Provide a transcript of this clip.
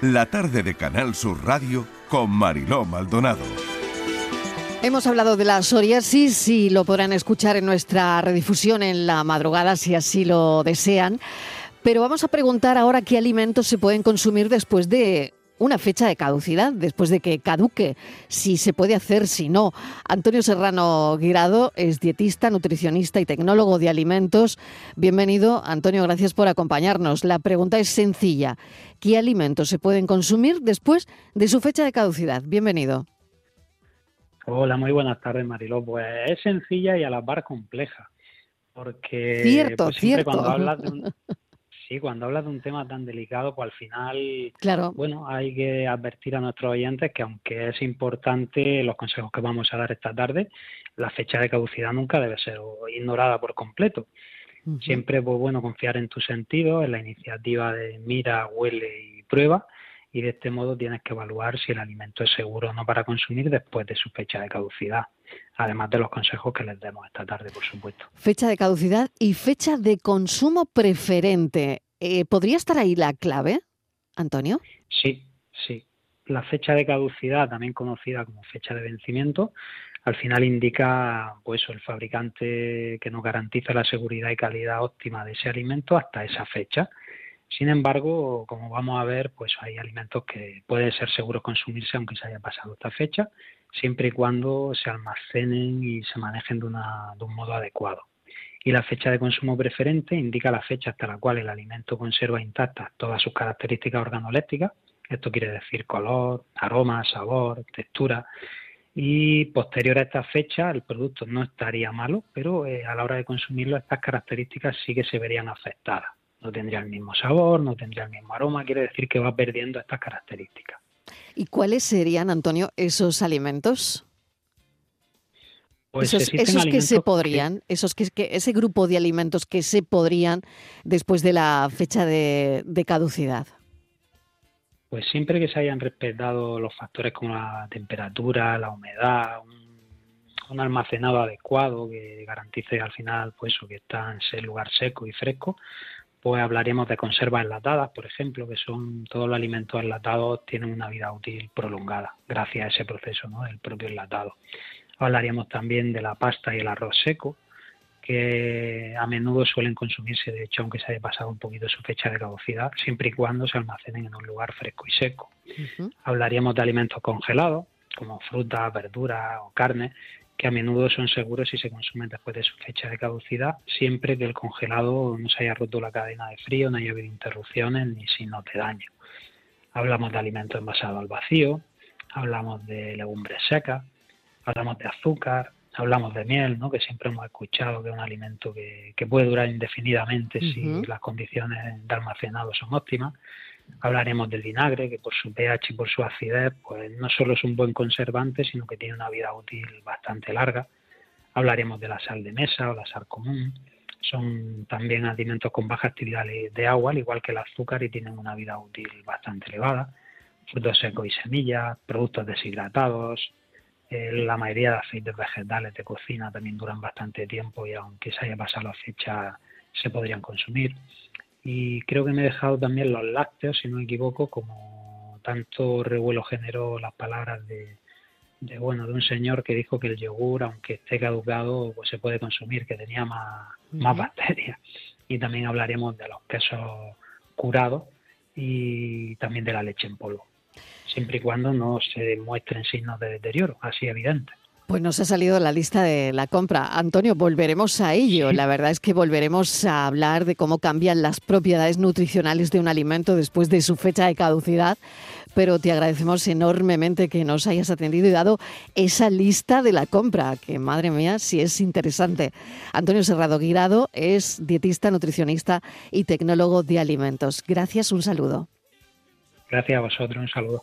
la tarde de Canal Sur Radio con Mariló Maldonado. Hemos hablado de la psoriasis y lo podrán escuchar en nuestra redifusión en la madrugada si así lo desean. Pero vamos a preguntar ahora qué alimentos se pueden consumir después de una fecha de caducidad, después de que caduque, si se puede hacer, si no. Antonio Serrano Guirado es dietista, nutricionista y tecnólogo de alimentos. Bienvenido, Antonio, gracias por acompañarnos. La pregunta es sencilla. ¿Qué alimentos se pueden consumir después de su fecha de caducidad? Bienvenido. Hola, muy buenas tardes, Mariló. Pues es sencilla y a la par compleja. Porque cierto, pues, cierto. cuando hablas de un, sí, cuando hablas de un tema tan delicado, pues al final, claro. bueno, hay que advertir a nuestros oyentes que aunque es importante los consejos que vamos a dar esta tarde, la fecha de caducidad nunca debe ser ignorada por completo. Uh -huh. Siempre es pues, bueno confiar en tu sentido, en la iniciativa de mira, huele y prueba, y de este modo tienes que evaluar si el alimento es seguro o no para consumir después de su fecha de caducidad, además de los consejos que les demos esta tarde, por supuesto. Fecha de caducidad y fecha de consumo preferente. Eh, ¿Podría estar ahí la clave, Antonio? Sí, sí. La fecha de caducidad, también conocida como fecha de vencimiento, al final indica pues el fabricante que nos garantiza la seguridad y calidad óptima de ese alimento hasta esa fecha. Sin embargo, como vamos a ver, pues hay alimentos que puede ser seguro consumirse aunque se haya pasado esta fecha, siempre y cuando se almacenen y se manejen de, una, de un modo adecuado. Y la fecha de consumo preferente indica la fecha hasta la cual el alimento conserva intactas todas sus características organolépticas, esto quiere decir color, aroma, sabor, textura, y posterior a esta fecha el producto no estaría malo, pero eh, a la hora de consumirlo estas características sí que se verían afectadas no tendría el mismo sabor, no tendría el mismo aroma, quiere decir que va perdiendo estas características. ¿Y cuáles serían, Antonio, esos alimentos? Pues esos, esos que se podrían, que... esos que, que, ese grupo de alimentos que se podrían después de la fecha de, de caducidad. Pues siempre que se hayan respetado los factores como la temperatura, la humedad, un, un almacenado adecuado que garantice al final pues que está en ese lugar seco y fresco, pues hablaríamos de conservas enlatadas, por ejemplo, que son todos los alimentos enlatados tienen una vida útil prolongada gracias a ese proceso, ¿no? del propio enlatado. Hablaríamos también de la pasta y el arroz seco, que a menudo suelen consumirse, de hecho, aunque se haya pasado un poquito su fecha de caducidad, siempre y cuando se almacenen en un lugar fresco y seco. Uh -huh. Hablaríamos de alimentos congelados, como frutas, verduras o carne, que a menudo son seguros si se consumen después de su fecha de caducidad, siempre que el congelado no se haya roto la cadena de frío, no haya habido interrupciones ni signos de daño. Hablamos de alimentos envasados al vacío, hablamos de legumbres secas, hablamos de azúcar, hablamos de miel, ¿no? que siempre hemos escuchado que es un alimento que, que puede durar indefinidamente uh -huh. si las condiciones de almacenado son óptimas. Hablaremos del vinagre, que por su pH y por su acidez, pues no solo es un buen conservante, sino que tiene una vida útil bastante larga. Hablaremos de la sal de mesa o la sal común. Son también alimentos con baja actividad de agua, al igual que el azúcar, y tienen una vida útil bastante elevada. Frutos secos y semillas, productos deshidratados, eh, la mayoría de aceites vegetales de cocina también duran bastante tiempo y aunque se haya pasado la fecha se podrían consumir y creo que me he dejado también los lácteos, si no me equivoco, como tanto revuelo generó las palabras de, de, bueno de un señor que dijo que el yogur, aunque esté caducado, pues se puede consumir, que tenía más, uh -huh. más bacterias. Y también hablaremos de los quesos curados y también de la leche en polvo, siempre y cuando no se demuestren signos de deterioro, así evidente. Pues nos ha salido la lista de la compra. Antonio, volveremos a ello. La verdad es que volveremos a hablar de cómo cambian las propiedades nutricionales de un alimento después de su fecha de caducidad. Pero te agradecemos enormemente que nos hayas atendido y dado esa lista de la compra, que madre mía, si es interesante. Antonio Serrado Guirado es dietista, nutricionista y tecnólogo de alimentos. Gracias, un saludo. Gracias a vosotros, un saludo.